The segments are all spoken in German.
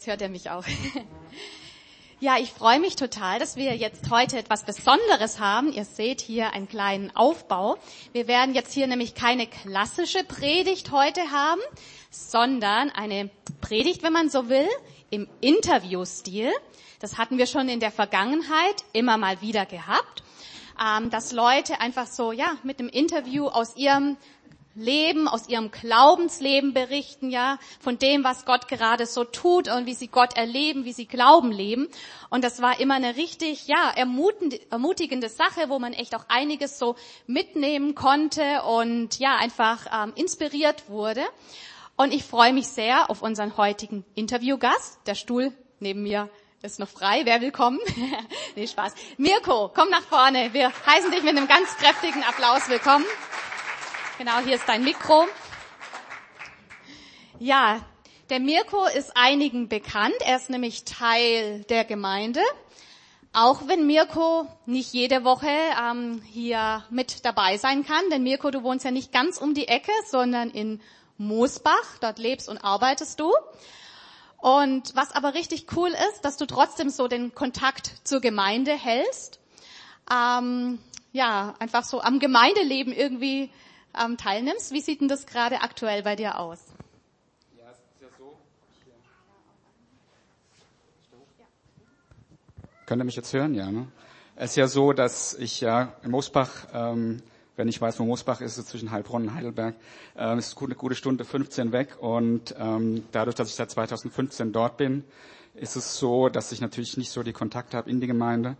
Jetzt hört er mich auch. Ja, ich freue mich total, dass wir jetzt heute etwas Besonderes haben. Ihr seht hier einen kleinen Aufbau. Wir werden jetzt hier nämlich keine klassische Predigt heute haben, sondern eine Predigt, wenn man so will, im Interviewstil. Das hatten wir schon in der Vergangenheit immer mal wieder gehabt, ähm, dass Leute einfach so, ja, mit einem Interview aus ihrem Leben, aus ihrem Glaubensleben berichten, ja, von dem, was Gott gerade so tut und wie sie Gott erleben, wie sie Glauben leben. Und das war immer eine richtig, ja, ermutigende Sache, wo man echt auch einiges so mitnehmen konnte und ja, einfach ähm, inspiriert wurde. Und ich freue mich sehr auf unseren heutigen Interviewgast. Der Stuhl neben mir ist noch frei. Wer will kommen? nee, Spaß. Mirko, komm nach vorne. Wir heißen dich mit einem ganz kräftigen Applaus willkommen. Genau, hier ist dein Mikro. Ja, der Mirko ist einigen bekannt. Er ist nämlich Teil der Gemeinde. Auch wenn Mirko nicht jede Woche ähm, hier mit dabei sein kann, denn Mirko, du wohnst ja nicht ganz um die Ecke, sondern in Moosbach. Dort lebst und arbeitest du. Und was aber richtig cool ist, dass du trotzdem so den Kontakt zur Gemeinde hältst. Ähm, ja, einfach so am Gemeindeleben irgendwie ähm, teilnimmst. Wie sieht denn das gerade aktuell bei dir aus? Ja, es ist ja so. Könnt ihr mich jetzt hören? Ja, ne? Es ist ja so, dass ich ja in Moosbach, ähm, wenn ich weiß, wo Moosbach ist, ist zwischen Heilbronn und Heidelberg, äh, ist eine gute Stunde 15 weg. Und ähm, dadurch, dass ich seit 2015 dort bin, ist es so, dass ich natürlich nicht so die Kontakte habe in die Gemeinde.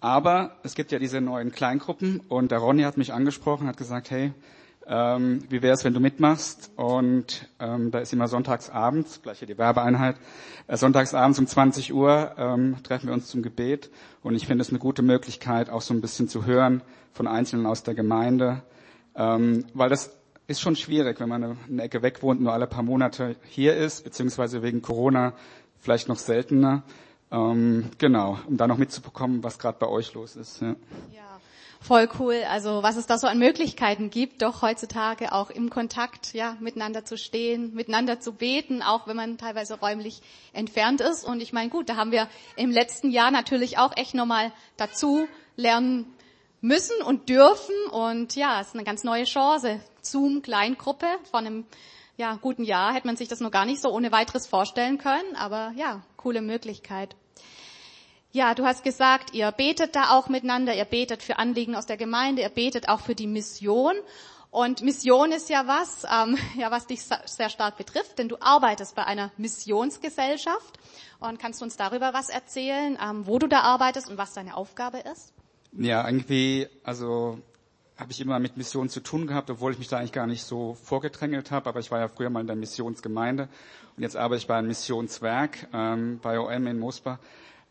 Aber es gibt ja diese neuen Kleingruppen und der Ronny hat mich angesprochen, hat gesagt, hey, ähm, wie wäre es, wenn du mitmachst? Und ähm, da ist immer sonntagsabends, gleich hier die Werbeeinheit, äh, sonntagsabends um 20 Uhr ähm, treffen wir uns zum Gebet. Und ich finde es eine gute Möglichkeit, auch so ein bisschen zu hören von Einzelnen aus der Gemeinde, ähm, weil das ist schon schwierig, wenn man eine, Ecke weg wohnt, nur alle paar Monate hier ist, beziehungsweise wegen Corona vielleicht noch seltener. Ähm, genau, um da noch mitzubekommen, was gerade bei euch los ist. Ja. ja. Voll cool. Also was es da so an Möglichkeiten gibt, doch heutzutage auch im Kontakt, ja, miteinander zu stehen, miteinander zu beten, auch wenn man teilweise räumlich entfernt ist. Und ich meine, gut, da haben wir im letzten Jahr natürlich auch echt nochmal dazu lernen müssen und dürfen. Und ja, es ist eine ganz neue Chance. Zoom, Kleingruppe von einem ja, guten Jahr hätte man sich das noch gar nicht so ohne weiteres vorstellen können. Aber ja, coole Möglichkeit. Ja, du hast gesagt, ihr betet da auch miteinander, ihr betet für Anliegen aus der Gemeinde, ihr betet auch für die Mission. Und Mission ist ja was, ähm, ja, was dich sehr stark betrifft, denn du arbeitest bei einer Missionsgesellschaft. Und kannst du uns darüber was erzählen, ähm, wo du da arbeitest und was deine Aufgabe ist? Ja, irgendwie, also habe ich immer mit Mission zu tun gehabt, obwohl ich mich da eigentlich gar nicht so vorgedrängelt habe. Aber ich war ja früher mal in der Missionsgemeinde und jetzt arbeite ich bei einem Missionswerk ähm, bei OM in Mosbach.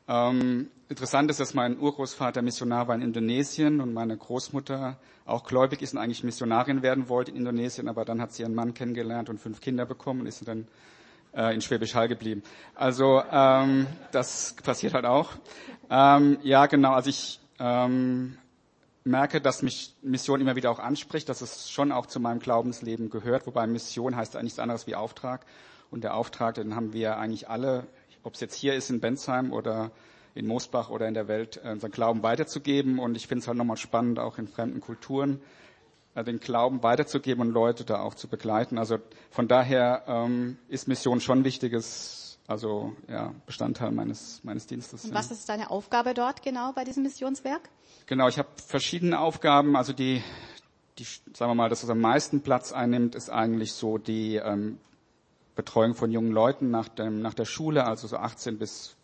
Ähm, interessant ist, dass mein Urgroßvater Missionar war in Indonesien und meine Großmutter auch gläubig ist und eigentlich Missionarin werden wollte in Indonesien, aber dann hat sie ihren Mann kennengelernt und fünf Kinder bekommen und ist dann äh, in Schwäbisch Hall geblieben. Also ähm, das passiert halt auch. Ähm, ja, genau. Also ich ähm, merke, dass mich Mission immer wieder auch anspricht, dass es schon auch zu meinem Glaubensleben gehört, wobei Mission heißt eigentlich nichts anderes wie Auftrag. Und der Auftrag, den haben wir eigentlich alle ob es jetzt hier ist in Bensheim oder in Moosbach oder in der Welt, äh, unseren Glauben weiterzugeben. Und ich finde es halt nochmal spannend, auch in fremden Kulturen äh, den Glauben weiterzugeben und Leute da auch zu begleiten. Also von daher ähm, ist Mission schon ein wichtiges, also ja, Bestandteil meines meines Dienstes. Und was ist deine Aufgabe dort genau bei diesem Missionswerk? Genau, ich habe verschiedene Aufgaben. Also die, die, sagen wir mal, das was am meisten Platz einnimmt, ist eigentlich so die ähm, Betreuung von jungen Leuten nach, dem, nach der Schule, also so 18 bis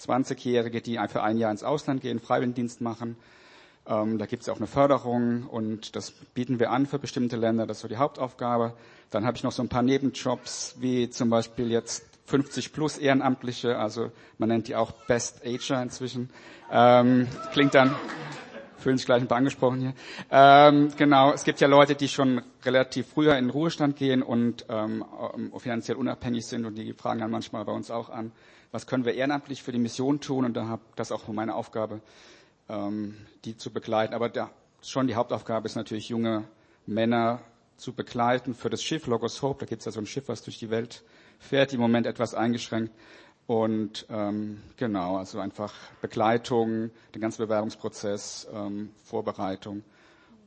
20-Jährige, die für ein Jahr ins Ausland gehen, Freiwilligendienst machen. Ähm, da gibt es auch eine Förderung und das bieten wir an für bestimmte Länder. Das ist so die Hauptaufgabe. Dann habe ich noch so ein paar Nebenjobs, wie zum Beispiel jetzt 50 plus Ehrenamtliche, also man nennt die auch Best Ager inzwischen. Ähm, klingt dann fühlen sich gleich ein paar angesprochen hier. Ähm, genau, es gibt ja Leute, die schon relativ früher in den Ruhestand gehen und ähm, ähm, finanziell unabhängig sind und die fragen dann manchmal bei uns auch an, was können wir ehrenamtlich für die Mission tun und da habe das auch meine Aufgabe, ähm, die zu begleiten. Aber da, schon die Hauptaufgabe ist natürlich junge Männer zu begleiten für das Schiff Logos Hope. Da gibt es ja so ein Schiff, was durch die Welt fährt, im Moment etwas eingeschränkt. Und ähm, genau, also einfach Begleitung, den ganzen Bewerbungsprozess, ähm, Vorbereitung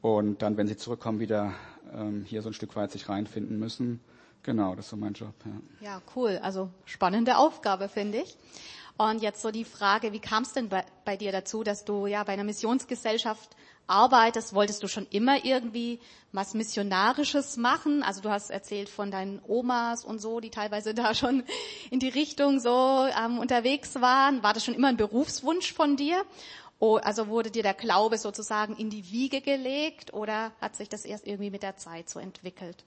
und dann, wenn sie zurückkommen, wieder ähm, hier so ein Stück weit sich reinfinden müssen. Genau, das ist so mein Job. Ja, ja cool. Also spannende Aufgabe, finde ich. Und jetzt so die Frage, wie kam es denn bei, bei, dir dazu, dass du ja bei einer Missionsgesellschaft arbeitest? Wolltest du schon immer irgendwie was Missionarisches machen? Also du hast erzählt von deinen Omas und so, die teilweise da schon in die Richtung so ähm, unterwegs waren. War das schon immer ein Berufswunsch von dir? Oh, also wurde dir der Glaube sozusagen in die Wiege gelegt oder hat sich das erst irgendwie mit der Zeit so entwickelt?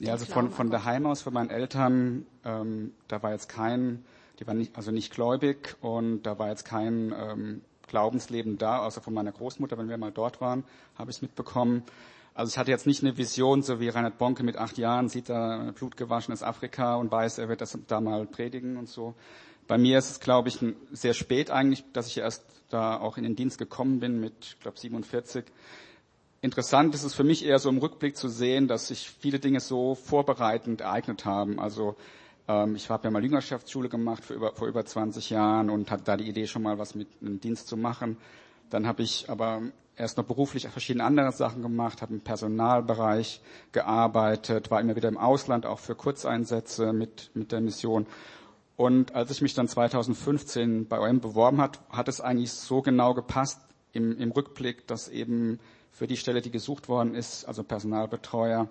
Ja, also von, von daheim aus, von meinen Eltern, ähm, da war jetzt kein, die waren nicht, also nicht gläubig und da war jetzt kein ähm, Glaubensleben da, außer von meiner Großmutter, wenn wir mal dort waren, habe ich mitbekommen. Also ich hatte jetzt nicht eine Vision, so wie Reinhard Bonke mit acht Jahren sieht da blutgewaschenes Afrika und weiß, er wird das da mal predigen und so. Bei mir ist es, glaube ich, sehr spät eigentlich, dass ich erst da auch in den Dienst gekommen bin mit, ich glaube, 47. Interessant ist es für mich eher so im Rückblick zu sehen, dass sich viele Dinge so vorbereitend ereignet haben. Also ich habe ja mal Jüngerschaftsschule gemacht über, vor über 20 Jahren und hatte da die Idee schon mal was mit einem Dienst zu machen. Dann habe ich aber erst noch beruflich verschiedene andere Sachen gemacht, habe im Personalbereich gearbeitet, war immer wieder im Ausland auch für Kurzeinsätze mit, mit der Mission und als ich mich dann 2015 bei OM beworben hat, hat es eigentlich so genau gepasst im, im Rückblick, dass eben für die Stelle, die gesucht worden ist, also Personalbetreuer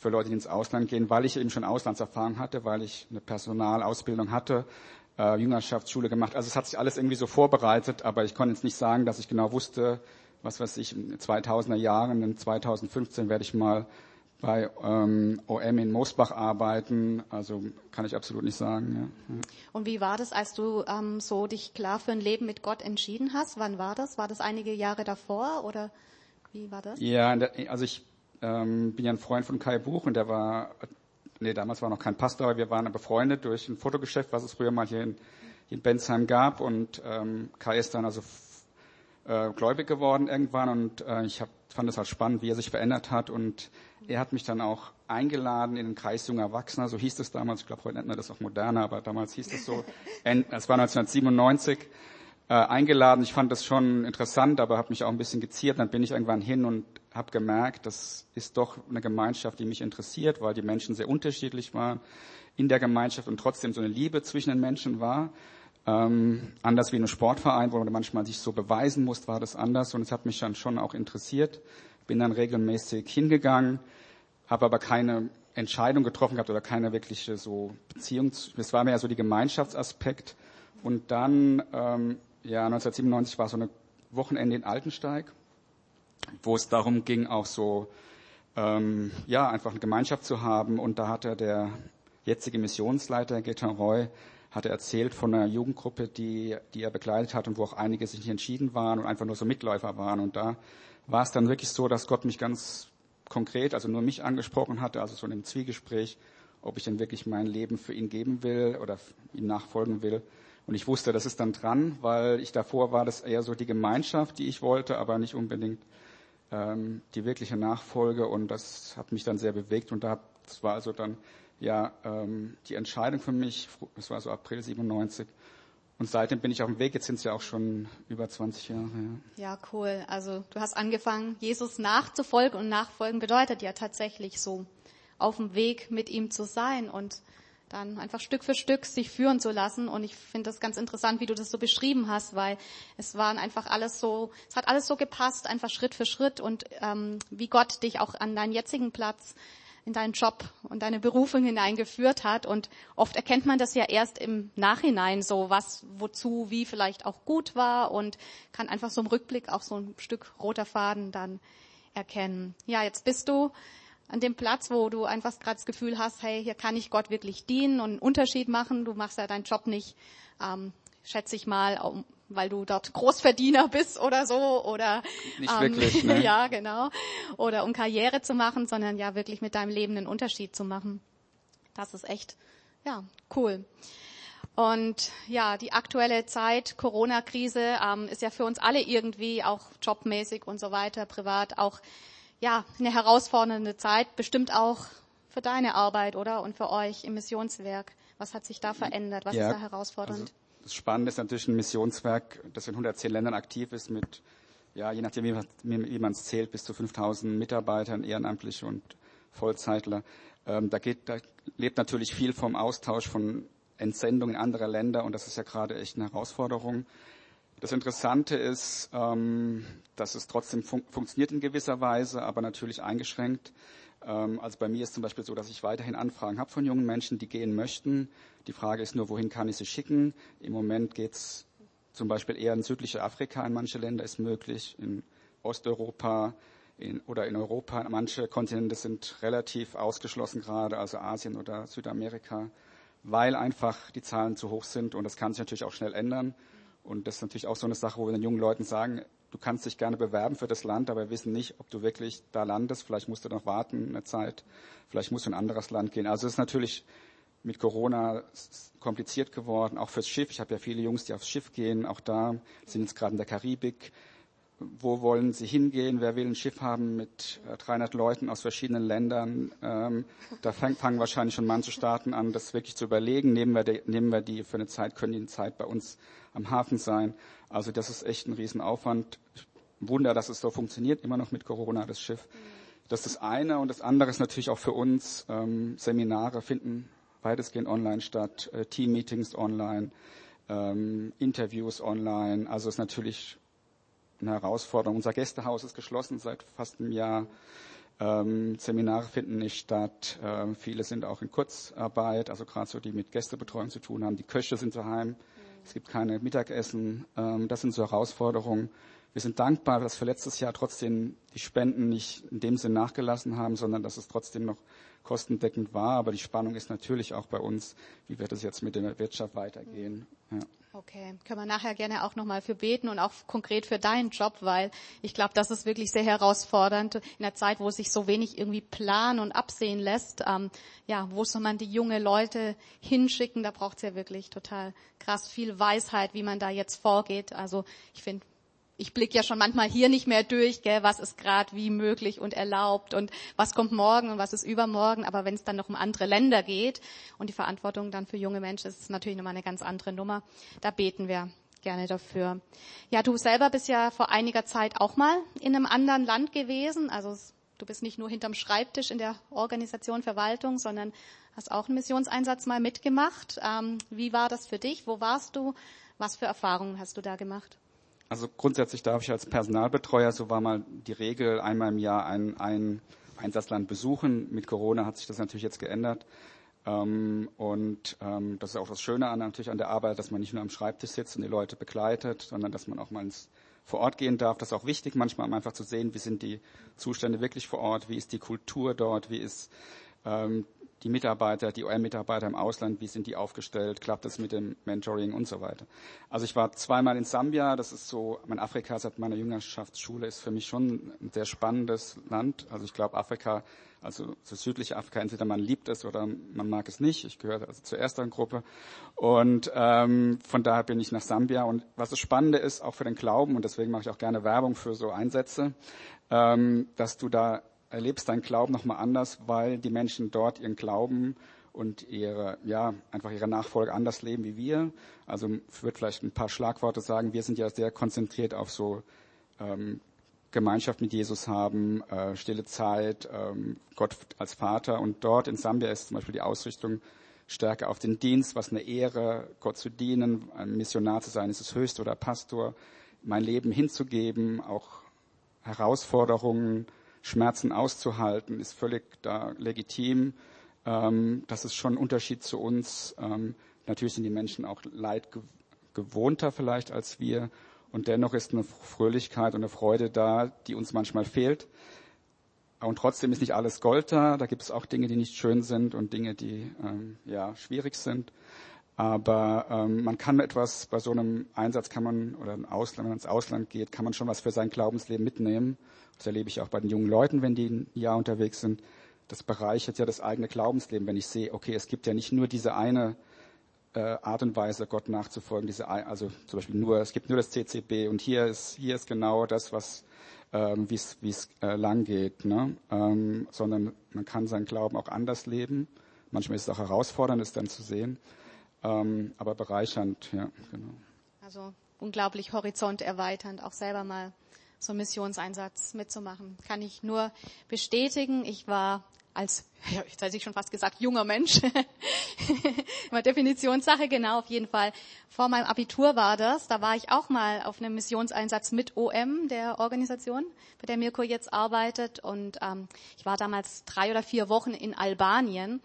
für Leute, die ins Ausland gehen, weil ich eben schon Auslandserfahrung hatte, weil ich eine Personalausbildung hatte, äh, Jüngerschaftsschule gemacht. Also es hat sich alles irgendwie so vorbereitet, aber ich konnte jetzt nicht sagen, dass ich genau wusste, was weiß ich, in 2000er Jahren, in 2015 werde ich mal bei ähm, OM in Moosbach arbeiten. Also kann ich absolut nicht sagen. Ja. Und wie war das, als du ähm, so dich klar für ein Leben mit Gott entschieden hast? Wann war das? War das einige Jahre davor oder wie war das? Ja, also ich ähm, bin ja ein Freund von Kai Buch und der war, nee, damals war noch kein Pastor, aber wir waren befreundet durch ein Fotogeschäft, was es früher mal hier in, hier in Bensheim gab. Und ähm, Kai ist dann also äh, gläubig geworden irgendwann und äh, ich hab, fand es halt spannend, wie er sich verändert hat. Und er hat mich dann auch eingeladen in den Kreis junger Erwachsener, so hieß es damals, ich glaube heute nennt man das auch moderner, aber damals hieß es so, es war 1997, äh, eingeladen. Ich fand das schon interessant, aber habe mich auch ein bisschen geziert. Dann bin ich irgendwann hin und habe gemerkt, das ist doch eine Gemeinschaft, die mich interessiert, weil die Menschen sehr unterschiedlich waren in der Gemeinschaft und trotzdem so eine Liebe zwischen den Menschen war. Ähm, anders wie in einem Sportverein, wo man manchmal sich so beweisen muss, war das anders und es hat mich dann schon auch interessiert. Bin dann regelmäßig hingegangen, habe aber keine Entscheidung getroffen gehabt oder keine wirkliche so Beziehung. Es war mehr so die Gemeinschaftsaspekt. Und dann, ähm, ja, 1997 war so eine Wochenende in Altensteig, wo es darum ging, auch so, ähm, ja, einfach eine Gemeinschaft zu haben. Und da hatte der jetzige Missionsleiter, Gaetan Roy, hat er erzählt von einer Jugendgruppe, die, die er begleitet hat und wo auch einige sich nicht entschieden waren und einfach nur so Mitläufer waren. Und da war es dann wirklich so, dass Gott mich ganz konkret, also nur mich angesprochen hatte, also so in einem Zwiegespräch, ob ich denn wirklich mein Leben für ihn geben will oder ihm nachfolgen will. Und ich wusste, das ist dann dran, weil ich davor war das eher so die Gemeinschaft, die ich wollte, aber nicht unbedingt ähm, die wirkliche Nachfolge. Und das hat mich dann sehr bewegt. Und da, das war also dann ja ähm, die Entscheidung für mich, das war so April 97. Und seitdem bin ich auf dem Weg, jetzt sind es ja auch schon über 20 Jahre. Ja. ja, cool. Also du hast angefangen, Jesus nachzufolgen und nachfolgen bedeutet ja tatsächlich so, auf dem Weg mit ihm zu sein und dann einfach Stück für Stück sich führen zu lassen. Und ich finde das ganz interessant, wie du das so beschrieben hast, weil es waren einfach alles so, es hat alles so gepasst, einfach Schritt für Schritt und ähm, wie Gott dich auch an deinen jetzigen Platz in deinen Job und deine Berufung hineingeführt hat. Und oft erkennt man das ja erst im Nachhinein so, was, wozu, wie vielleicht auch gut war und kann einfach so im Rückblick auch so ein Stück roter Faden dann erkennen. Ja, jetzt bist du an dem Platz, wo du einfach gerade das Gefühl hast, hey, hier kann ich Gott wirklich dienen und einen Unterschied machen. Du machst ja deinen Job nicht, ähm, schätze ich mal, weil du dort Großverdiener bist oder so oder nicht ähm, wirklich, ne? ja genau oder um Karriere zu machen, sondern ja wirklich mit deinem Leben einen Unterschied zu machen. Das ist echt ja cool. Und ja, die aktuelle Zeit, Corona-Krise, ähm, ist ja für uns alle irgendwie auch jobmäßig und so weiter, privat auch ja eine herausfordernde Zeit, bestimmt auch für deine Arbeit oder und für euch im Missionswerk. Was hat sich da verändert? Was Ja, ist da herausfordernd? Also das Spannende ist natürlich ein Missionswerk, das in 110 Ländern aktiv ist mit, ja, je nachdem, wie man- wie man es zählt, bis zu 5000 Mitarbeitern, Ehrenamtliche und Vollzeitler. Ähm, da, geht, da lebt natürlich viel vom Austausch von Entsendungen in andere Länder und das ist ja gerade echt eine Herausforderung. Das Interessante ist, ähm, dass es trotzdem fun funktioniert in gewisser Weise, aber natürlich eingeschränkt. Ähm, also bei mir ist zum Beispiel so, dass ich weiterhin Anfragen habe von jungen Menschen, die gehen möchten. Die Frage ist nur, wohin kann ich sie schicken? Im Moment geht's zum Beispiel eher in südliche Afrika, in manche Länder ist möglich, in Osteuropa in, oder in Europa. Manche Kontinente sind relativ ausgeschlossen gerade, also Asien oder Südamerika, weil einfach die Zahlen zu hoch sind und das kann sich natürlich auch schnell ändern. Und das ist natürlich auch so eine Sache, wo wir den jungen Leuten sagen, du kannst dich gerne bewerben für das Land, aber wir wissen nicht, ob du wirklich da landest. Vielleicht musst du noch warten eine Zeit. Vielleicht musst du in ein anderes Land gehen. Also es ist natürlich mit Corona kompliziert geworden, auch fürs Schiff. Ich habe ja viele Jungs, die aufs Schiff gehen. Auch da sind jetzt gerade in der Karibik. Wo wollen sie hingehen? Wer will ein Schiff haben mit äh, 300 Leuten aus verschiedenen Ländern? Ähm, da fang, fangen wahrscheinlich schon manche Staaten an, das wirklich zu überlegen. Nehmen wir, die, nehmen wir die für eine Zeit, können die eine Zeit bei uns am Hafen sein? Also das ist echt ein Riesenaufwand. Wunder, dass es so funktioniert, immer noch mit Corona, das Schiff. Das ist das eine. Und das andere ist natürlich auch für uns, ähm, Seminare finden weitestgehend online statt, äh, Team-Meetings online, ähm, Interviews online. Also es ist natürlich eine Herausforderung. Unser Gästehaus ist geschlossen seit fast einem Jahr. Ähm, Seminare finden nicht statt. Ähm, viele sind auch in Kurzarbeit, also gerade so die mit Gästebetreuung zu tun haben. Die Köche sind daheim. Es gibt keine Mittagessen. Ähm, das sind so Herausforderungen. Wir sind dankbar, dass für letztes Jahr trotzdem die Spenden nicht in dem Sinn nachgelassen haben, sondern dass es trotzdem noch kostendeckend war. Aber die Spannung ist natürlich auch bei uns, wie wird es jetzt mit der Wirtschaft weitergehen. Ja. Okay, können wir nachher gerne auch nochmal für beten und auch konkret für deinen Job, weil ich glaube, das ist wirklich sehr herausfordernd in der Zeit, wo sich so wenig irgendwie planen und absehen lässt. Ähm, ja, wo soll man die junge Leute hinschicken? Da braucht es ja wirklich total krass viel Weisheit, wie man da jetzt vorgeht. Also ich finde, ich blicke ja schon manchmal hier nicht mehr durch, gell, was ist gerade wie möglich und erlaubt und was kommt morgen und was ist übermorgen. Aber wenn es dann noch um andere Länder geht und die Verantwortung dann für junge Menschen, ist es natürlich nochmal eine ganz andere Nummer. Da beten wir gerne dafür. Ja, du selber bist ja vor einiger Zeit auch mal in einem anderen Land gewesen. Also du bist nicht nur hinterm Schreibtisch in der Organisation Verwaltung, sondern hast auch einen Missionseinsatz mal mitgemacht. Ähm, wie war das für dich? Wo warst du? Was für Erfahrungen hast du da gemacht? Also grundsätzlich darf ich als Personalbetreuer, so war mal die Regel, einmal im Jahr ein, ein Einsatzland besuchen. Mit Corona hat sich das natürlich jetzt geändert. Ähm, und ähm, das ist auch das Schöne an natürlich an der Arbeit, dass man nicht nur am Schreibtisch sitzt und die Leute begleitet, sondern dass man auch mal ins vor Ort gehen darf. Das ist auch wichtig, manchmal um einfach zu sehen, wie sind die Zustände wirklich vor Ort, wie ist die Kultur dort, wie ist ähm, die Mitarbeiter, die OM-Mitarbeiter im Ausland, wie sind die aufgestellt, klappt das mit dem Mentoring und so weiter. Also ich war zweimal in Sambia, das ist so, mein Afrika seit meiner Jüngerschaftsschule ist für mich schon ein sehr spannendes Land. Also ich glaube Afrika, also so südliche Afrika, entweder man liebt es oder man mag es nicht. Ich gehöre also zur ersten Gruppe. Und ähm, von daher bin ich nach Sambia. Und was das Spannende ist, auch für den Glauben, und deswegen mache ich auch gerne Werbung für so Einsätze, ähm, dass du da erlebst deinen Glauben nochmal anders, weil die Menschen dort ihren Glauben und ihre, ja, einfach ihre Nachfolge anders leben wie wir. Also ich würde vielleicht ein paar Schlagworte sagen. Wir sind ja sehr konzentriert auf so ähm, Gemeinschaft mit Jesus haben, äh, stille Zeit, ähm, Gott als Vater. Und dort in Sambia ist zum Beispiel die Ausrichtung stärker auf den Dienst, was eine Ehre, Gott zu dienen, ein Missionar zu sein, ist es Höchste oder Pastor, mein Leben hinzugeben, auch Herausforderungen, Schmerzen auszuhalten, ist völlig da legitim. Ähm, das ist schon ein Unterschied zu uns. Ähm, natürlich sind die Menschen auch Leid gewohnter vielleicht als wir. Und dennoch ist eine Fröhlichkeit und eine Freude da, die uns manchmal fehlt. Und trotzdem ist nicht alles Gold da. Da gibt es auch Dinge, die nicht schön sind und Dinge, die ähm, ja schwierig sind. Aber ähm, man kann etwas bei so einem Einsatz kann man oder ein Ausland, wenn man ins Ausland geht, kann man schon was für sein Glaubensleben mitnehmen. Das erlebe ich auch bei den jungen Leuten, wenn die ein Jahr unterwegs sind. Das bereichert ja das eigene Glaubensleben, wenn ich sehe, okay, es gibt ja nicht nur diese eine äh, Art und Weise, Gott nachzufolgen, diese also zum Beispiel nur, es gibt nur das CCB und hier ist hier ist genau das, was ähm, wie es äh, lang geht, ne? ähm, sondern man kann seinen Glauben auch anders leben. Manchmal ist es auch herausfordernd, es dann zu sehen, ähm, aber bereichernd, ja, genau. Also unglaublich horizont erweiternd, auch selber mal so einen Missionseinsatz mitzumachen. Kann ich nur bestätigen. Ich war als, ja, jetzt hätte ich schon fast gesagt, junger Mensch. Immer Definitionssache, genau, auf jeden Fall. Vor meinem Abitur war das. Da war ich auch mal auf einem Missionseinsatz mit OM, der Organisation, bei der Mirko jetzt arbeitet. Und ähm, ich war damals drei oder vier Wochen in Albanien.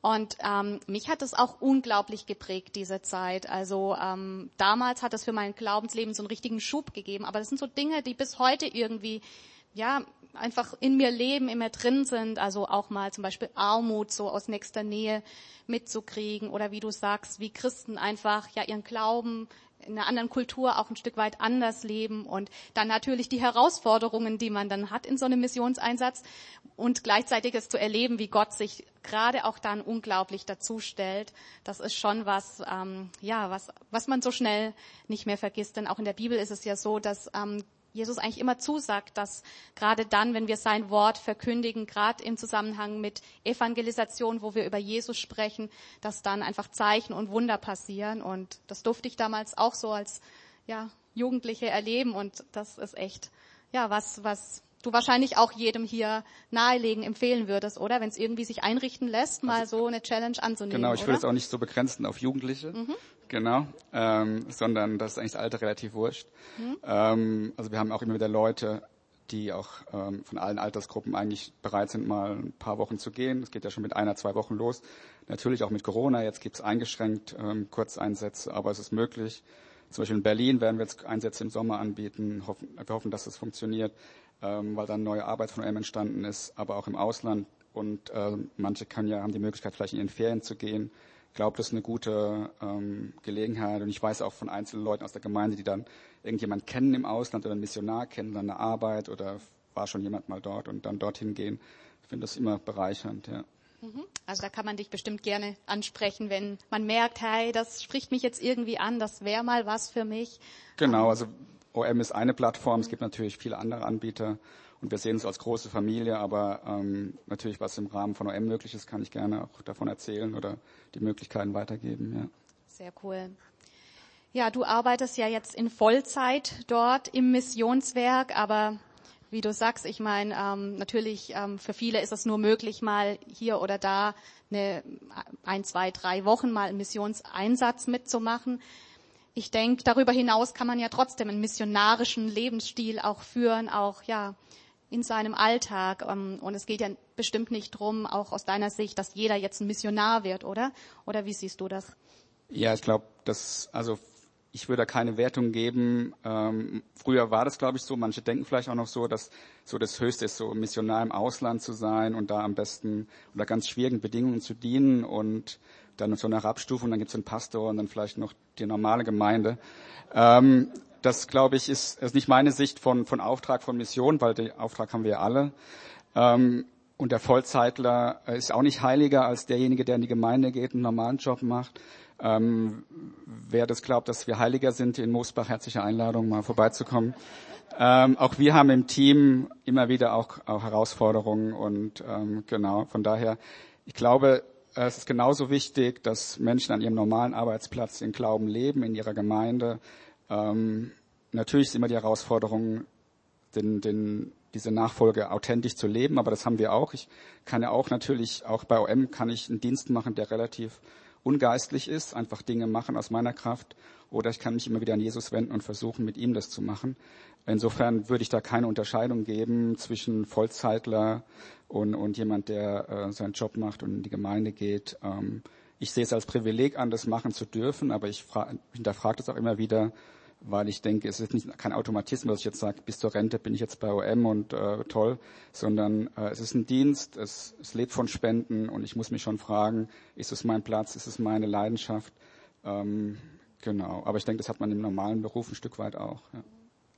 Und ähm, mich hat es auch unglaublich geprägt, diese Zeit. Also ähm, damals hat es für mein Glaubensleben so einen richtigen Schub gegeben. Aber das sind so Dinge, die bis heute irgendwie, ja, einfach in mir leben, in mir drin sind. Also auch mal zum Beispiel Armut so aus nächster Nähe mitzukriegen. Oder wie du sagst, wie Christen einfach ja ihren Glauben in einer anderen Kultur auch ein Stück weit anders leben und dann natürlich die Herausforderungen, die man dann hat in so einem Missionseinsatz und gleichzeitig es zu erleben, wie Gott sich gerade auch dann unglaublich dazu stellt. Das ist schon was, ähm, ja, was, was man so schnell nicht mehr vergisst. Denn auch in der Bibel ist es ja so, dass ähm, Jesus eigentlich immer zusagt, dass gerade dann, wenn wir sein Wort verkündigen, gerade im Zusammenhang mit Evangelisation, wo wir über Jesus sprechen, dass dann einfach Zeichen und Wunder passieren. Und das durfte ich damals auch so als ja, Jugendliche erleben. Und das ist echt ja was, was du wahrscheinlich auch jedem hier nahelegen, empfehlen würdest, oder? Wenn es irgendwie sich einrichten lässt, mal also, so eine Challenge anzunehmen. Genau, ich würde es auch nicht so begrenzen auf Jugendliche, mhm. Genau, ähm, sondern das ist eigentlich das Alter relativ wurscht. Mhm. Ähm, also wir haben auch immer wieder Leute, die auch ähm, von allen Altersgruppen eigentlich bereit sind, mal ein paar Wochen zu gehen. Es geht ja schon mit einer, zwei Wochen los. Natürlich auch mit Corona. Jetzt gibt es eingeschränkt ähm, Kurzeinsätze, aber es ist möglich. Zum Beispiel in Berlin werden wir jetzt Einsätze im Sommer anbieten. Hoffen, wir hoffen, dass das funktioniert ähm, weil dann neue Arbeit von OM entstanden ist, aber auch im Ausland. Und äh, manche können ja, haben die Möglichkeit, vielleicht in ihren Ferien zu gehen. Ich glaube, das ist eine gute ähm, Gelegenheit. Und ich weiß auch von einzelnen Leuten aus der Gemeinde, die dann irgendjemand kennen im Ausland oder einen Missionar kennen, dann eine Arbeit oder war schon jemand mal dort und dann dorthin gehen. Ich finde das immer bereichernd, ja. Mhm. Also da kann man dich bestimmt gerne ansprechen, wenn man merkt, hey, das spricht mich jetzt irgendwie an, das wäre mal was für mich. Genau, also OM ist eine Plattform, es gibt natürlich viele andere Anbieter und wir sehen uns als große Familie, aber ähm, natürlich, was im Rahmen von OM möglich ist, kann ich gerne auch davon erzählen oder die Möglichkeiten weitergeben. Ja. Sehr cool. Ja, du arbeitest ja jetzt in Vollzeit dort im Missionswerk, aber wie du sagst, ich meine, ähm, natürlich ähm, für viele ist es nur möglich, mal hier oder da eine, ein, zwei, drei Wochen mal einen Missionseinsatz mitzumachen ich denke, darüber hinaus kann man ja trotzdem einen missionarischen Lebensstil auch führen, auch ja in seinem Alltag. Ähm, und es geht ja bestimmt nicht drum, auch aus deiner Sicht, dass jeder jetzt ein Missionar wird, oder? Oder wie siehst du das? Ja, ich glaube, dass also ich würde da keine Wertung geben. Ähm, früher war das, glaube ich, so. Manche denken vielleicht auch noch so, dass so das Höchste ist, so Missionar im Ausland zu sein und da am besten unter ganz schwierigen Bedingungen zu dienen und dann so eine Herabstufung, dann gibt es einen Pastor und dann vielleicht noch die normale Gemeinde. Ähm, das, glaube ich, ist, ist nicht meine Sicht von, von Auftrag, von Mission, weil den Auftrag haben wir alle. Ähm, und der Vollzeitler ist auch nicht heiliger als derjenige, der in die Gemeinde geht, einen normalen Job macht. Ähm, wer das glaubt, dass wir heiliger sind, in Moosbach herzliche Einladung, mal vorbeizukommen. Ähm, auch wir haben im Team immer wieder auch, auch Herausforderungen und ähm, genau, von daher, ich glaube, es ist genauso wichtig, dass Menschen an ihrem normalen Arbeitsplatz in Glauben leben, in ihrer Gemeinde. Ähm, natürlich ist immer die Herausforderung, den, den, diese Nachfolge authentisch zu leben, aber das haben wir auch. Ich kann ja auch natürlich, auch bei OM kann ich einen Dienst machen, der relativ ungeistlich ist, einfach Dinge machen aus meiner Kraft, oder ich kann mich immer wieder an Jesus wenden und versuchen, mit ihm das zu machen. Insofern würde ich da keine Unterscheidung geben zwischen Vollzeitler und, und jemand, der äh, seinen Job macht und in die Gemeinde geht. Ähm, ich sehe es als Privileg an, das machen zu dürfen, aber ich hinterfrage das auch immer wieder, weil ich denke, es ist nicht kein Automatismus, dass ich jetzt sage, bis zur Rente bin ich jetzt bei OM und äh, toll, sondern äh, es ist ein Dienst, es, es lebt von Spenden und ich muss mich schon fragen, ist es mein Platz, ist es meine Leidenschaft? Ähm, genau, aber ich denke, das hat man im normalen Beruf ein Stück weit auch. Ja.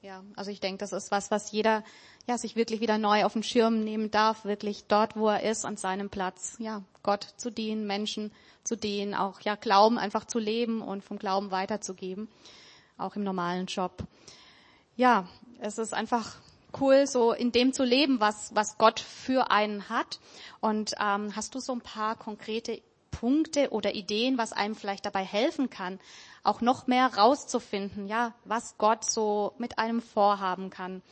Ja, also ich denke, das ist was, was jeder ja sich wirklich wieder neu auf den Schirm nehmen darf, wirklich dort, wo er ist, an seinem Platz, ja, Gott zu dienen, Menschen zu dienen, auch ja Glauben einfach zu leben und vom Glauben weiterzugeben, auch im normalen Job. Ja, es ist einfach cool, so in dem zu leben, was was Gott für einen hat. Und ähm, hast du so ein paar konkrete Punkte oder Ideen, was einem vielleicht dabei helfen kann, auch noch mehr rauszufinden, ja, was Gott so mit einem vorhaben kann.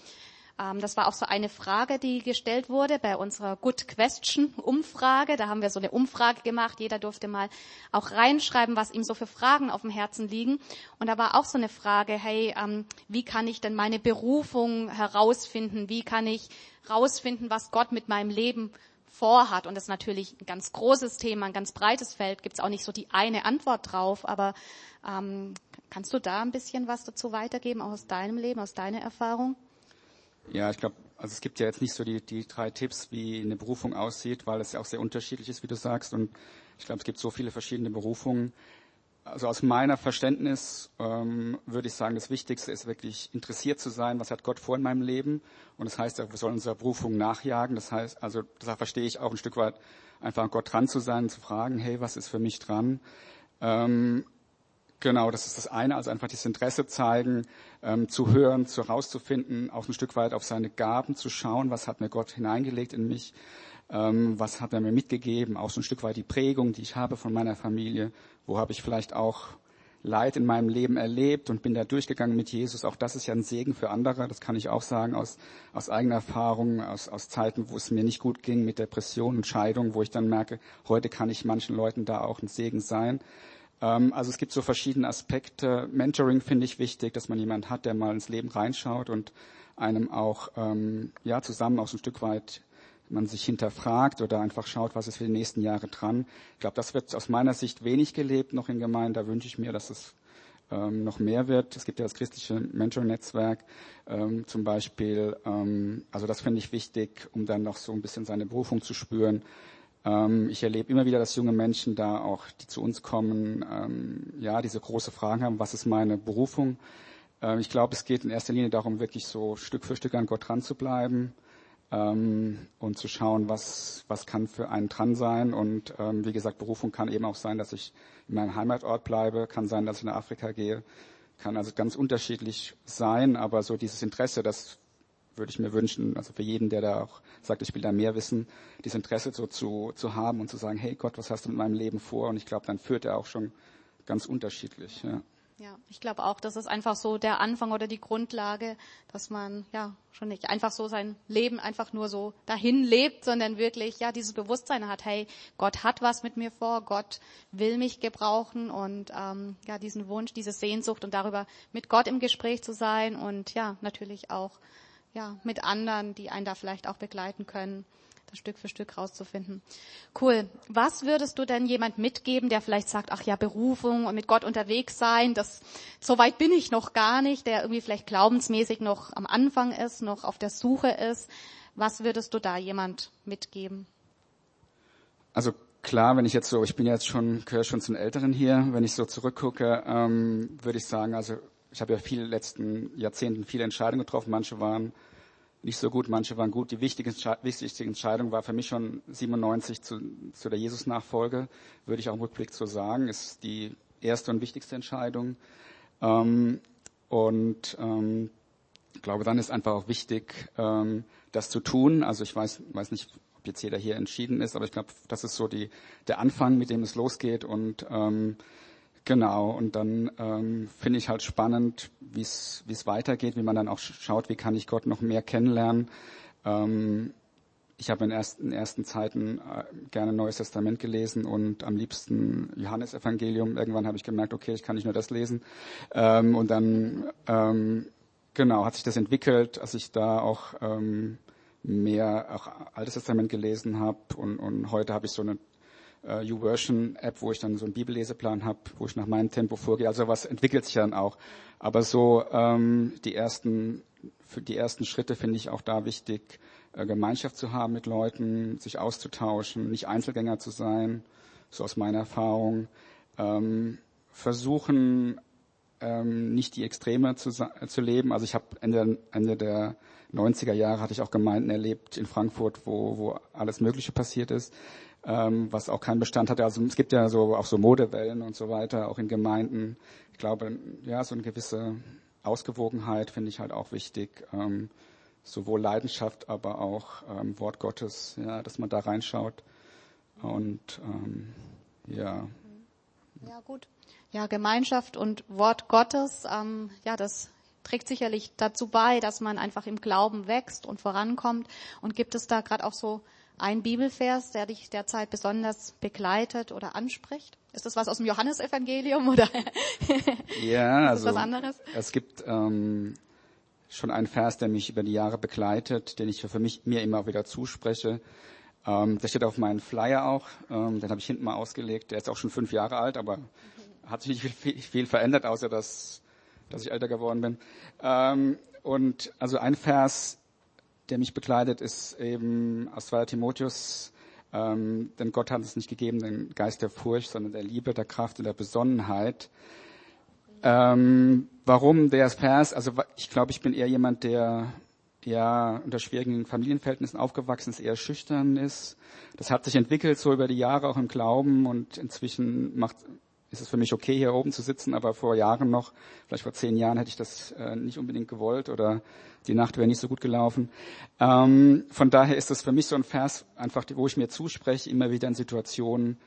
Ähm, das war auch so eine Frage, die gestellt wurde bei unserer Good Question Umfrage. Da haben wir so eine Umfrage gemacht. Jeder durfte mal auch reinschreiben, was ihm so für Fragen auf dem Herzen liegen. Und da war auch so eine Frage, hey, ähm, wie kann ich denn meine Berufung herausfinden? Wie kann ich herausfinden, was Gott mit meinem Leben vorhat. Und das ist natürlich ein ganz großes Thema, ein ganz breites Feld. Gibt es auch nicht so die eine Antwort drauf. Aber ähm, kannst du da ein bisschen was dazu weitergeben, auch aus deinem Leben, aus deiner Erfahrung? Ja, ich glaube, also es gibt ja jetzt nicht so die, die drei Tipps, wie eine Berufung aussieht, weil es ja auch sehr unterschiedlich ist, wie du sagst. Und ich glaube, es gibt so viele verschiedene Berufungen. Also aus meiner Verständnis ähm, würde ich sagen, das Wichtigste ist wirklich interessiert zu sein, was hat Gott vor in meinem Leben. Und das heißt, wir sollen unserer Berufung nachjagen. Das heißt, also da verstehe ich auch ein Stück weit einfach Gott dran zu sein, zu fragen, hey, was ist für mich dran? Ähm, Genau, das ist das eine, also einfach dieses Interesse zeigen, ähm, zu hören, zu herauszufinden, auch ein Stück weit auf seine Gaben zu schauen, was hat mir Gott hineingelegt in mich, ähm, was hat er mir mitgegeben, auch so ein Stück weit die Prägung, die ich habe von meiner Familie, wo habe ich vielleicht auch Leid in meinem Leben erlebt und bin da durchgegangen mit Jesus. Auch das ist ja ein Segen für andere, das kann ich auch sagen aus, aus eigener Erfahrung, aus, aus Zeiten, wo es mir nicht gut ging mit Depressionen und Scheidung, wo ich dann merke, heute kann ich manchen Leuten da auch ein Segen sein. Ähm, also es gibt so verschiedene Aspekte. Mentoring finde ich wichtig, dass man jemand hat, der mal ins Leben reinschaut und einem auch ähm, ja zusammen auch so ein Stück weit man sich hinterfragt oder einfach schaut, was ist für die nächsten Jahre dran. Ich glaube, das wird aus meiner Sicht wenig gelebt noch in Gemeinden. Da wünsche ich mir, dass es ähm, noch mehr wird. Es gibt ja das christliche Mentoring-Netzwerk ähm, zum Beispiel. Ähm, also das finde ich wichtig, um dann noch so ein bisschen seine Berufung zu spüren. Ähm, ich erlebe immer wieder, dass junge Menschen da auch, die zu uns kommen, ähm, ja, diese große Fragen haben, was ist meine Berufung? Ähm, ich glaube, es geht in erster Linie darum, wirklich so Stück für Stück an Gott dran zu bleiben und zu schauen, was, was kann für einen dran sein. Und wie gesagt, Berufung kann eben auch sein, dass ich in meinem Heimatort bleibe, kann sein, dass ich nach Afrika gehe, kann also ganz unterschiedlich sein, aber so dieses Interesse, das würde ich mir wünschen, also für jeden, der da auch sagt, ich will da mehr wissen, dieses Interesse so zu, zu haben und zu sagen, hey Gott, was hast du mit meinem Leben vor? Und ich glaube, dann führt er auch schon ganz unterschiedlich. Ja. Ja, ich glaube auch, das ist einfach so der Anfang oder die Grundlage, dass man ja schon nicht einfach so sein Leben einfach nur so dahin lebt, sondern wirklich ja dieses Bewusstsein hat, hey, Gott hat was mit mir vor, Gott will mich gebrauchen und ähm, ja diesen Wunsch, diese Sehnsucht und darüber mit Gott im Gespräch zu sein und ja natürlich auch ja, mit anderen, die einen da vielleicht auch begleiten können, das Stück für Stück rauszufinden. Cool. Was würdest du denn jemand mitgeben, der vielleicht sagt, ach ja, Berufung und mit Gott unterwegs sein, das, so weit bin ich noch gar nicht, der irgendwie vielleicht glaubensmäßig noch am Anfang ist, noch auf der Suche ist. Was würdest du da jemand mitgeben? Also klar, wenn ich jetzt so, ich bin jetzt schon, gehöre schon zu den Älteren hier, wenn ich so zurückgucke, ähm, würde ich sagen, also ich habe ja viele letzten Jahrzehnten viele Entscheidungen getroffen. Manche waren nicht so gut, manche waren gut. Die wichtigste, wichtigste Entscheidung war für mich schon 97 zu, zu der Jesus-Nachfolge, würde ich auch im Rückblick so sagen, ist die erste und wichtigste Entscheidung. Ähm, und ähm, ich glaube, dann ist einfach auch wichtig, ähm, das zu tun. Also ich weiß, weiß nicht, ob jetzt jeder hier entschieden ist, aber ich glaube, das ist so die, der Anfang, mit dem es losgeht. Und ähm, Genau, und dann ähm, finde ich halt spannend, wie es weitergeht, wie man dann auch schaut, wie kann ich Gott noch mehr kennenlernen. Ähm, ich habe in ersten, in ersten Zeiten äh, gerne Neues Testament gelesen und am liebsten Johannesevangelium. Irgendwann habe ich gemerkt, okay, ich kann nicht nur das lesen. Ähm, und dann ähm, genau hat sich das entwickelt, als ich da auch ähm, mehr auch Altes Testament gelesen habe und, und heute habe ich so eine äh, YouVersion-App, wo ich dann so einen Bibelleseplan habe, wo ich nach meinem Tempo vorgehe. Also was entwickelt sich dann auch. Aber so ähm, die ersten für die ersten Schritte finde ich auch da wichtig, äh, Gemeinschaft zu haben mit Leuten, sich auszutauschen, nicht Einzelgänger zu sein, so aus meiner Erfahrung. Ähm, versuchen ähm, nicht die Extreme zu, zu leben. Also ich habe Ende, Ende der 90er Jahre hatte ich auch Gemeinden erlebt in Frankfurt, wo, wo alles Mögliche passiert ist ähm, was auch keinen Bestand hatte. Also es gibt ja so auch so Modewellen und so weiter, auch in Gemeinden. Ich glaube, ja, so eine gewisse Ausgewogenheit finde ich halt auch wichtig. Ähm, sowohl Leidenschaft, aber auch ähm, Wort Gottes, ja, dass man da reinschaut. Und ähm, ja. Ja, gut. Ja, Gemeinschaft und Wort Gottes, ähm, ja, das trägt sicherlich dazu bei, dass man einfach im Glauben wächst und vorankommt. Und gibt es da gerade auch so einen Bibelvers, der dich derzeit besonders begleitet oder anspricht? Ist das was aus dem Johannesevangelium oder ja, ist also, was anderes? Es gibt ähm, schon einen Vers, der mich über die Jahre begleitet, den ich für mich mir immer wieder zuspreche. Ähm, der steht auf meinem Flyer auch. Ähm, den habe ich hinten mal ausgelegt. Der ist auch schon fünf Jahre alt, aber hat sich nicht viel, viel verändert, außer dass, dass ich älter geworden bin. Ähm, und also ein Vers, der mich begleitet, ist eben aus 2. Timotheus, ähm, denn Gott hat es nicht gegeben, den Geist der Furcht, sondern der Liebe, der Kraft und der Besonnenheit. Ähm, warum der Vers? Also ich glaube, ich bin eher jemand, der ja unter schwierigen Familienverhältnissen aufgewachsen ist, eher schüchtern ist. Das hat sich entwickelt so über die Jahre auch im Glauben und inzwischen macht ist es für mich okay, hier oben zu sitzen, aber vor Jahren noch, vielleicht vor zehn Jahren hätte ich das äh, nicht unbedingt gewollt oder die Nacht wäre nicht so gut gelaufen. Ähm, von daher ist das für mich so ein Vers, einfach, wo ich mir zuspreche, immer wieder in Situationen,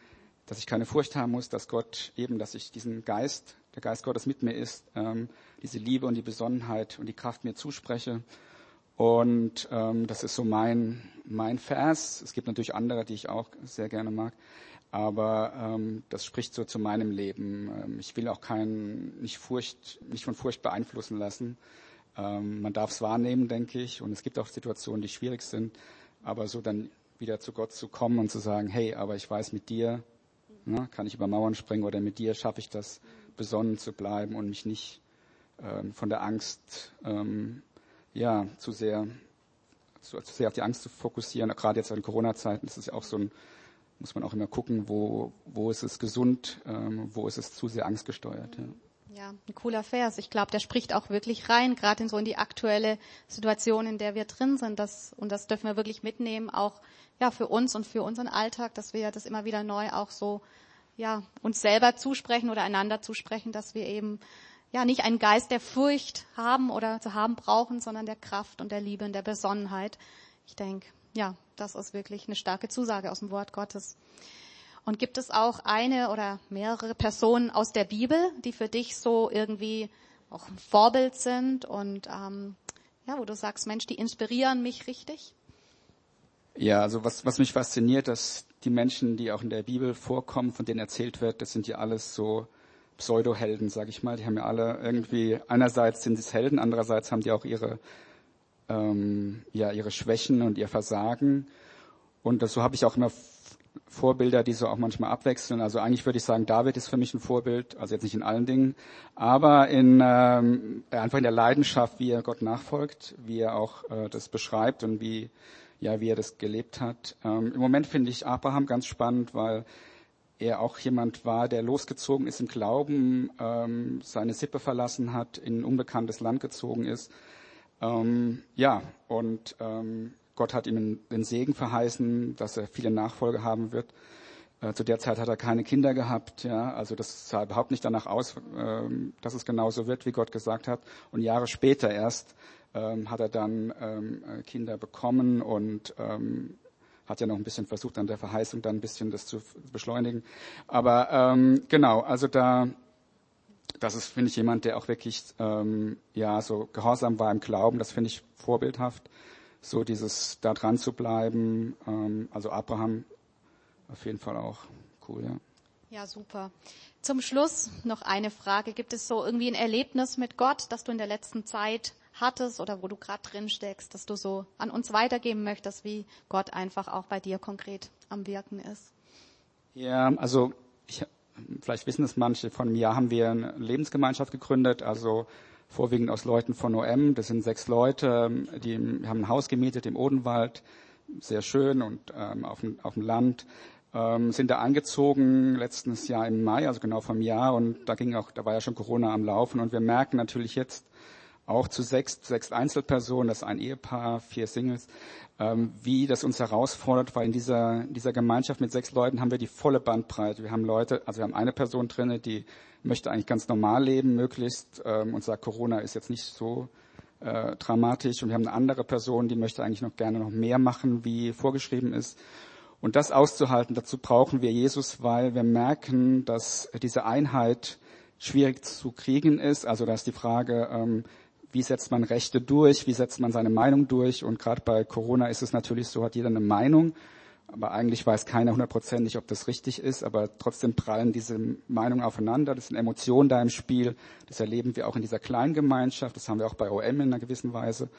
dass ich keine Furcht haben muss, dass Gott eben, dass ich diesen Geist, der Geist Gottes mit mir ist, ähm, diese Liebe und die Besonnenheit und die Kraft mir zuspreche. Und ähm, das ist so mein, mein Vers. Es gibt natürlich andere, die ich auch sehr gerne mag. Aber ähm, das spricht so zu meinem Leben. Ähm, ich will auch kein, nicht, Furcht, nicht von Furcht beeinflussen lassen. Ähm, man darf es wahrnehmen, denke ich. Und es gibt auch Situationen, die schwierig sind. Aber so dann wieder zu Gott zu kommen und zu sagen, hey, aber ich weiß, mit dir ne, kann ich über Mauern springen oder mit dir schaffe ich das, besonnen zu bleiben und mich nicht ähm, von der Angst ähm, ja, zu sehr, zu, zu sehr auf die Angst zu fokussieren. Gerade jetzt in Corona-Zeiten ist es ja auch so ein muss man auch immer gucken, wo, wo ist es gesund, ähm, wo ist es zu sehr angstgesteuert. Ja. Ja, ein cooler Vers. Ich glaube, der spricht auch wirklich rein, gerade in so in die aktuelle Situation, in der wir drin sind. Das, und das dürfen wir wirklich mitnehmen, auch ja für uns und für unseren Alltag, dass wir das immer wieder neu auch so ja uns selber zusprechen oder einander zusprechen, dass wir eben ja nicht einen Geist der Furcht haben oder zu haben brauchen, sondern der Kraft und der Liebe und der Besonnenheit. Ich denke, ja, das ist wirklich eine starke Zusage aus dem Wort Gottes. Und gibt es auch eine oder mehrere Personen aus der Bibel, die für dich so irgendwie auch ein Vorbild sind und ähm, ja, wo du sagst, Mensch, die inspirieren mich richtig? Ja, also was, was mich fasziniert, dass die Menschen, die auch in der Bibel vorkommen, von denen erzählt wird, das sind ja alles so Pseudo-Helden, sag ich mal. Die haben ja alle irgendwie, einerseits sind es Helden, andererseits haben die auch ihre ähm, ja ihre Schwächen und ihr Versagen. Und das, so habe ich auch immer Vorbilder, die so auch manchmal abwechseln. Also eigentlich würde ich sagen, David ist für mich ein Vorbild, also jetzt nicht in allen Dingen, aber in ähm, einfach in der Leidenschaft, wie er Gott nachfolgt, wie er auch äh, das beschreibt und wie ja wie er das gelebt hat. Ähm, Im Moment finde ich Abraham ganz spannend, weil er auch jemand war, der losgezogen ist im Glauben, ähm, seine Sippe verlassen hat, in ein unbekanntes Land gezogen ist ähm, ja, und ähm, Gott hat ihm den Segen verheißen, dass er viele Nachfolger haben wird. Äh, zu der Zeit hat er keine Kinder gehabt, ja, also das sah überhaupt nicht danach aus, ähm, dass es genauso wird, wie Gott gesagt hat. Und Jahre später erst ähm, hat er dann ähm, äh, Kinder bekommen und ähm, hat ja noch ein bisschen versucht, an der Verheißung dann ein bisschen das zu beschleunigen. Aber ähm, genau, also da das ist, finde ich, jemand, der auch wirklich ähm, ja so gehorsam war im Glauben. Das finde ich vorbildhaft. So dieses da dran zu bleiben. Ähm, also Abraham auf jeden Fall auch cool, ja. Ja, super. Zum Schluss noch eine Frage. Gibt es so irgendwie ein Erlebnis mit Gott, das du in der letzten Zeit hattest oder wo du gerade drin steckst, dass du so an uns weitergeben möchtest, wie Gott einfach auch bei dir konkret am Wirken ist? Ja, also ich vielleicht wissen es manche, von Jahr haben wir eine Lebensgemeinschaft gegründet, also vorwiegend aus Leuten von OM. Das sind sechs Leute, die haben ein Haus gemietet im Odenwald, sehr schön und ähm, auf, dem, auf dem Land. Ähm, sind da eingezogen letztes Jahr im Mai, also genau vom Jahr und da ging auch, da war ja schon Corona am Laufen und wir merken natürlich jetzt auch zu sechs, sechs Einzelpersonen, das ist ein Ehepaar, vier Singles, wie das uns herausfordert, weil in dieser, dieser Gemeinschaft mit sechs Leuten haben wir die volle Bandbreite. Wir haben Leute, also wir haben eine Person drinne, die möchte eigentlich ganz normal leben, möglichst, ähm, und sagt, Corona ist jetzt nicht so äh, dramatisch. Und wir haben eine andere Person, die möchte eigentlich noch gerne noch mehr machen, wie vorgeschrieben ist. Und das auszuhalten, dazu brauchen wir Jesus, weil wir merken, dass diese Einheit schwierig zu kriegen ist. Also da ist die Frage, ähm, wie setzt man Rechte durch, wie setzt man seine Meinung durch. Und gerade bei Corona ist es natürlich so, hat jeder eine Meinung, aber eigentlich weiß keiner hundertprozentig, ob das richtig ist. Aber trotzdem prallen diese Meinungen aufeinander. Das sind Emotionen da im Spiel. Das erleben wir auch in dieser kleinen Gemeinschaft. Das haben wir auch bei OM in einer gewissen Weise.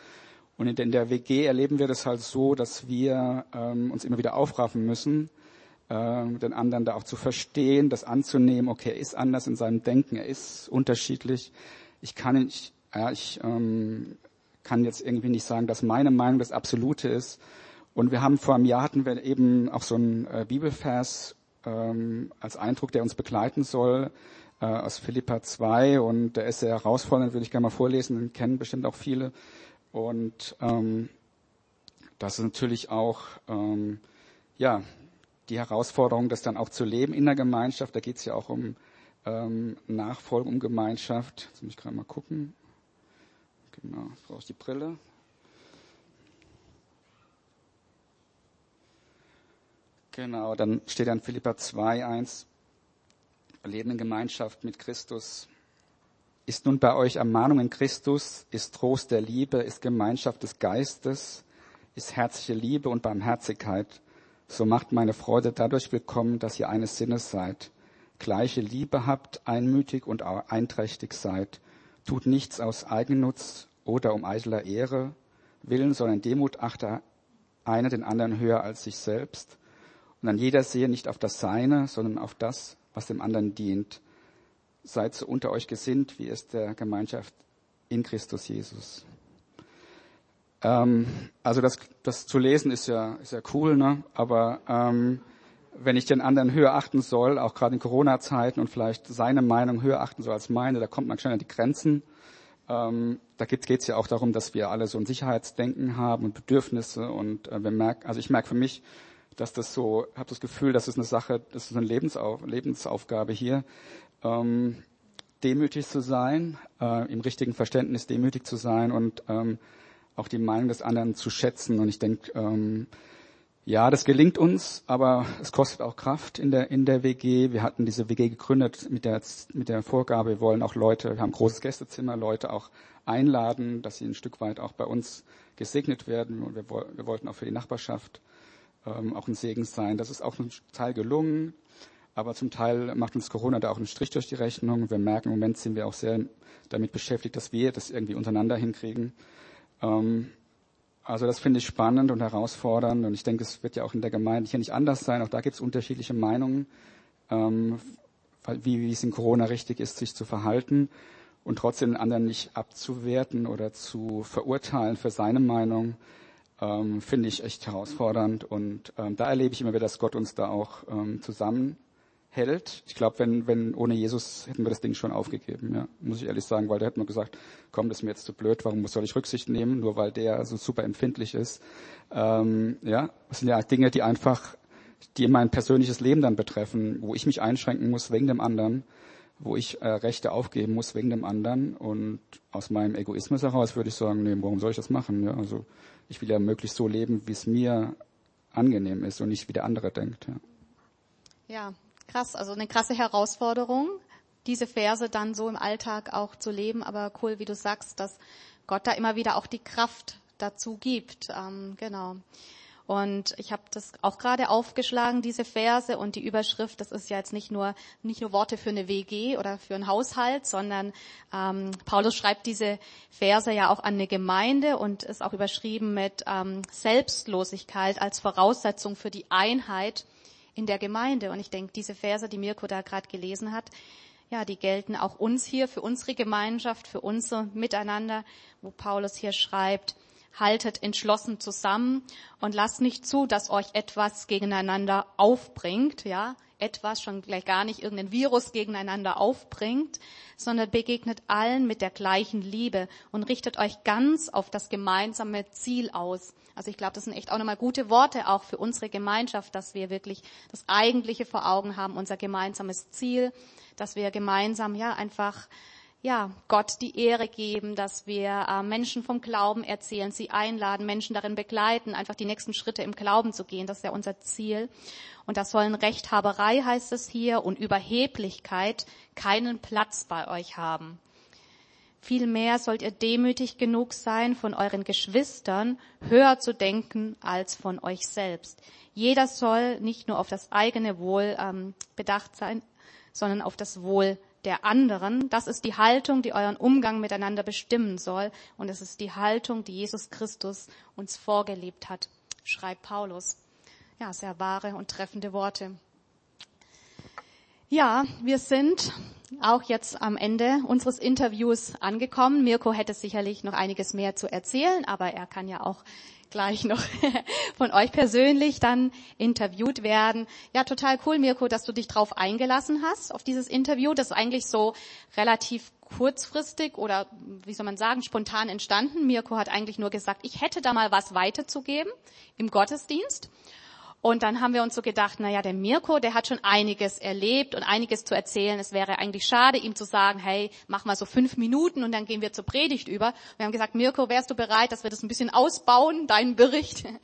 Und in der WG erleben wir das halt so, dass wir ähm, uns immer wieder aufraffen müssen, äh, den anderen da auch zu verstehen, das anzunehmen. Okay, er ist anders in seinem Denken, er ist unterschiedlich. Ich kann nicht, ja, ich ähm, kann jetzt irgendwie nicht sagen, dass meine Meinung das Absolute ist. Und wir haben vor einem Jahr hatten wir eben auch so einen äh, Bibelvers ähm, als Eindruck, der uns begleiten soll äh, aus Philippa 2 und der ist sehr herausfordernd, würde ich gerne mal vorlesen, den kennen bestimmt auch viele. Und ähm, das ist natürlich auch ähm, ja die Herausforderung, das dann auch zu leben in der Gemeinschaft. Da geht es ja auch um ähm, Nachfolge, um Gemeinschaft. Jetzt muss ich gerade mal gucken. Genau, brauche ich die Brille. Genau, dann steht dann Philippa 2, 1. Leben in Gemeinschaft mit Christus. Ist nun bei euch Ermahnung in Christus, ist Trost der Liebe, ist Gemeinschaft des Geistes, ist herzliche Liebe und Barmherzigkeit. So macht meine Freude dadurch willkommen, dass ihr eines Sinnes seid, gleiche Liebe habt, einmütig und einträchtig seid, tut nichts aus Eigennutz oder um eitler Ehre willen, sondern Demut achte einer den anderen höher als sich selbst. Und dann jeder sehe nicht auf das Seine, sondern auf das, was dem anderen dient seid so unter euch gesinnt, wie es der Gemeinschaft in Christus Jesus. Ähm, also das, das zu lesen ist ja, ist ja cool, ne? aber ähm, wenn ich den anderen höher achten soll, auch gerade in Corona-Zeiten und vielleicht seine Meinung höher achten soll als meine, da kommt man schnell an die Grenzen. Ähm, da geht es ja auch darum, dass wir alle so ein Sicherheitsdenken haben und Bedürfnisse und äh, wir merken, also ich merke für mich, dass das so, habe das Gefühl, das ist eine Sache, das ist eine Lebensauf Lebensaufgabe hier, ähm, demütig zu sein, äh, im richtigen Verständnis demütig zu sein und ähm, auch die Meinung des anderen zu schätzen. Und ich denke, ähm, ja, das gelingt uns, aber es kostet auch Kraft in der, in der WG. Wir hatten diese WG gegründet mit der, mit der Vorgabe, wir wollen auch Leute, wir haben großes Gästezimmer, Leute auch einladen, dass sie ein Stück weit auch bei uns gesegnet werden. Und wir, wir wollten auch für die Nachbarschaft ähm, auch ein Segen sein. Das ist auch ein Teil gelungen. Aber zum Teil macht uns Corona da auch einen Strich durch die Rechnung. Wir merken, im Moment sind wir auch sehr damit beschäftigt, dass wir das irgendwie untereinander hinkriegen. Ähm, also das finde ich spannend und herausfordernd. Und ich denke, es wird ja auch in der Gemeinde hier nicht anders sein. Auch da gibt es unterschiedliche Meinungen, ähm, wie, wie es in Corona richtig ist, sich zu verhalten und trotzdem den anderen nicht abzuwerten oder zu verurteilen für seine Meinung, ähm, finde ich echt herausfordernd. Und ähm, da erlebe ich immer wieder, dass Gott uns da auch ähm, zusammen hält. Ich glaube, wenn, wenn ohne Jesus hätten wir das Ding schon aufgegeben, ja, muss ich ehrlich sagen, weil da hätten wir gesagt, komm, das ist mir jetzt zu blöd, warum soll ich Rücksicht nehmen, nur weil der so super empfindlich ist. Ähm, ja, das sind ja Dinge, die einfach, die mein persönliches Leben dann betreffen, wo ich mich einschränken muss wegen dem anderen, wo ich äh, Rechte aufgeben muss wegen dem anderen und aus meinem Egoismus heraus würde ich sagen, nee, warum soll ich das machen? Ja, also ich will ja möglichst so leben, wie es mir angenehm ist und nicht wie der andere denkt. Ja. Ja, krass, also eine krasse Herausforderung, diese Verse dann so im Alltag auch zu leben. Aber cool, wie du sagst, dass Gott da immer wieder auch die Kraft dazu gibt. Ähm, genau. Und ich habe das auch gerade aufgeschlagen, diese Verse und die Überschrift. Das ist ja jetzt nicht nur nicht nur Worte für eine WG oder für einen Haushalt, sondern ähm, Paulus schreibt diese Verse ja auch an eine Gemeinde und ist auch überschrieben mit ähm, Selbstlosigkeit als Voraussetzung für die Einheit in der Gemeinde. Und ich denke, diese Verse, die Mirko da gerade gelesen hat, ja, die gelten auch uns hier, für unsere Gemeinschaft, für unser Miteinander, wo Paulus hier schreibt, haltet entschlossen zusammen und lasst nicht zu, dass euch etwas gegeneinander aufbringt, ja, etwas schon gleich gar nicht irgendein Virus gegeneinander aufbringt, sondern begegnet allen mit der gleichen Liebe und richtet euch ganz auf das gemeinsame Ziel aus. Also ich glaube, das sind echt auch nochmal gute Worte auch für unsere Gemeinschaft, dass wir wirklich das Eigentliche vor Augen haben, unser gemeinsames Ziel, dass wir gemeinsam ja einfach ja, Gott die Ehre geben, dass wir äh, Menschen vom Glauben erzählen, sie einladen, Menschen darin begleiten, einfach die nächsten Schritte im Glauben zu gehen. Das ist ja unser Ziel. Und das sollen Rechthaberei, heißt es hier, und Überheblichkeit keinen Platz bei euch haben. Vielmehr sollt ihr demütig genug sein, von euren Geschwistern höher zu denken als von euch selbst. Jeder soll nicht nur auf das eigene Wohl ähm, bedacht sein, sondern auf das Wohl der anderen. Das ist die Haltung, die euren Umgang miteinander bestimmen soll. Und es ist die Haltung, die Jesus Christus uns vorgelebt hat, schreibt Paulus. Ja, sehr wahre und treffende Worte. Ja, wir sind auch jetzt am Ende unseres Interviews angekommen. Mirko hätte sicherlich noch einiges mehr zu erzählen, aber er kann ja auch gleich noch von euch persönlich dann interviewt werden. Ja, total cool, Mirko, dass du dich drauf eingelassen hast, auf dieses Interview. Das ist eigentlich so relativ kurzfristig oder wie soll man sagen, spontan entstanden. Mirko hat eigentlich nur gesagt, ich hätte da mal was weiterzugeben im Gottesdienst. Und dann haben wir uns so gedacht, na ja, der Mirko, der hat schon einiges erlebt und einiges zu erzählen. Es wäre eigentlich schade, ihm zu sagen, hey, mach mal so fünf Minuten und dann gehen wir zur Predigt über. Wir haben gesagt, Mirko, wärst du bereit, dass wir das ein bisschen ausbauen, deinen Bericht?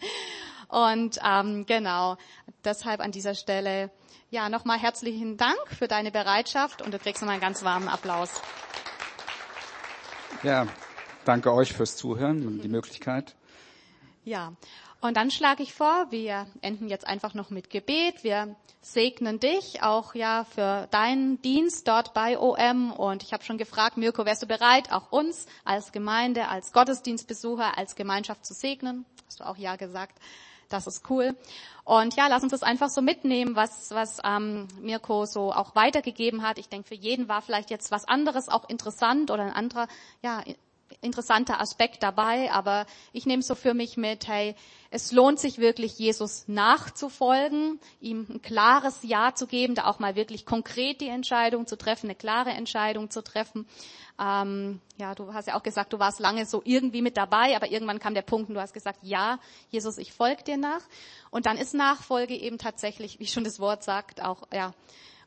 Und ähm, genau, deshalb an dieser Stelle, ja, nochmal herzlichen Dank für deine Bereitschaft und du kriegst nochmal einen ganz warmen Applaus. Ja, danke euch fürs Zuhören und die Möglichkeit. Ja, und dann schlage ich vor, wir enden jetzt einfach noch mit Gebet. Wir segnen dich auch ja für deinen Dienst dort bei OM. Und ich habe schon gefragt, Mirko, wärst du bereit, auch uns als Gemeinde, als Gottesdienstbesucher, als Gemeinschaft zu segnen? Hast du auch ja gesagt. Das ist cool. Und ja, lass uns das einfach so mitnehmen, was, was ähm, Mirko so auch weitergegeben hat. Ich denke, für jeden war vielleicht jetzt was anderes auch interessant oder ein anderer, ja, interessanter Aspekt dabei, aber ich nehme so für mich mit, hey, es lohnt sich wirklich, Jesus nachzufolgen, ihm ein klares Ja zu geben, da auch mal wirklich konkret die Entscheidung zu treffen, eine klare Entscheidung zu treffen. Ähm, ja, du hast ja auch gesagt, du warst lange so irgendwie mit dabei, aber irgendwann kam der Punkt und du hast gesagt, ja, Jesus, ich folge dir nach. Und dann ist Nachfolge eben tatsächlich, wie schon das Wort sagt, auch ja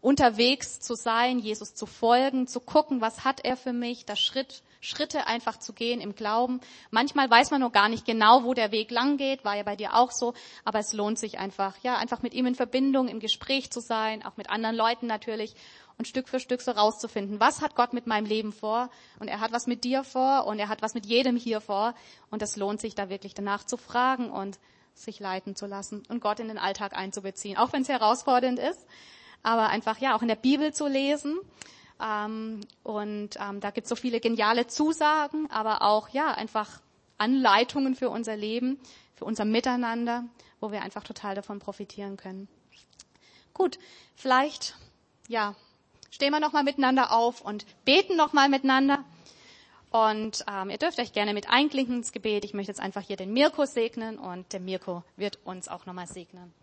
unterwegs zu sein, Jesus zu folgen, zu gucken, was hat er für mich, das Schritt Schritte einfach zu gehen im Glauben. Manchmal weiß man noch gar nicht genau, wo der Weg lang geht, war ja bei dir auch so, aber es lohnt sich einfach, ja, einfach mit ihm in Verbindung, im Gespräch zu sein, auch mit anderen Leuten natürlich und Stück für Stück so rauszufinden, was hat Gott mit meinem Leben vor? Und er hat was mit dir vor und er hat was mit jedem hier vor. Und es lohnt sich da wirklich danach zu fragen und sich leiten zu lassen und Gott in den Alltag einzubeziehen, auch wenn es herausfordernd ist, aber einfach ja auch in der Bibel zu lesen ähm, und ähm, da gibt es so viele geniale Zusagen, aber auch ja einfach Anleitungen für unser Leben, für unser Miteinander, wo wir einfach total davon profitieren können. Gut, vielleicht ja stehen wir noch mal miteinander auf und beten noch mal miteinander. Und ähm, ihr dürft euch gerne mit einklinken ins Gebet. Ich möchte jetzt einfach hier den Mirko segnen und der Mirko wird uns auch noch mal segnen.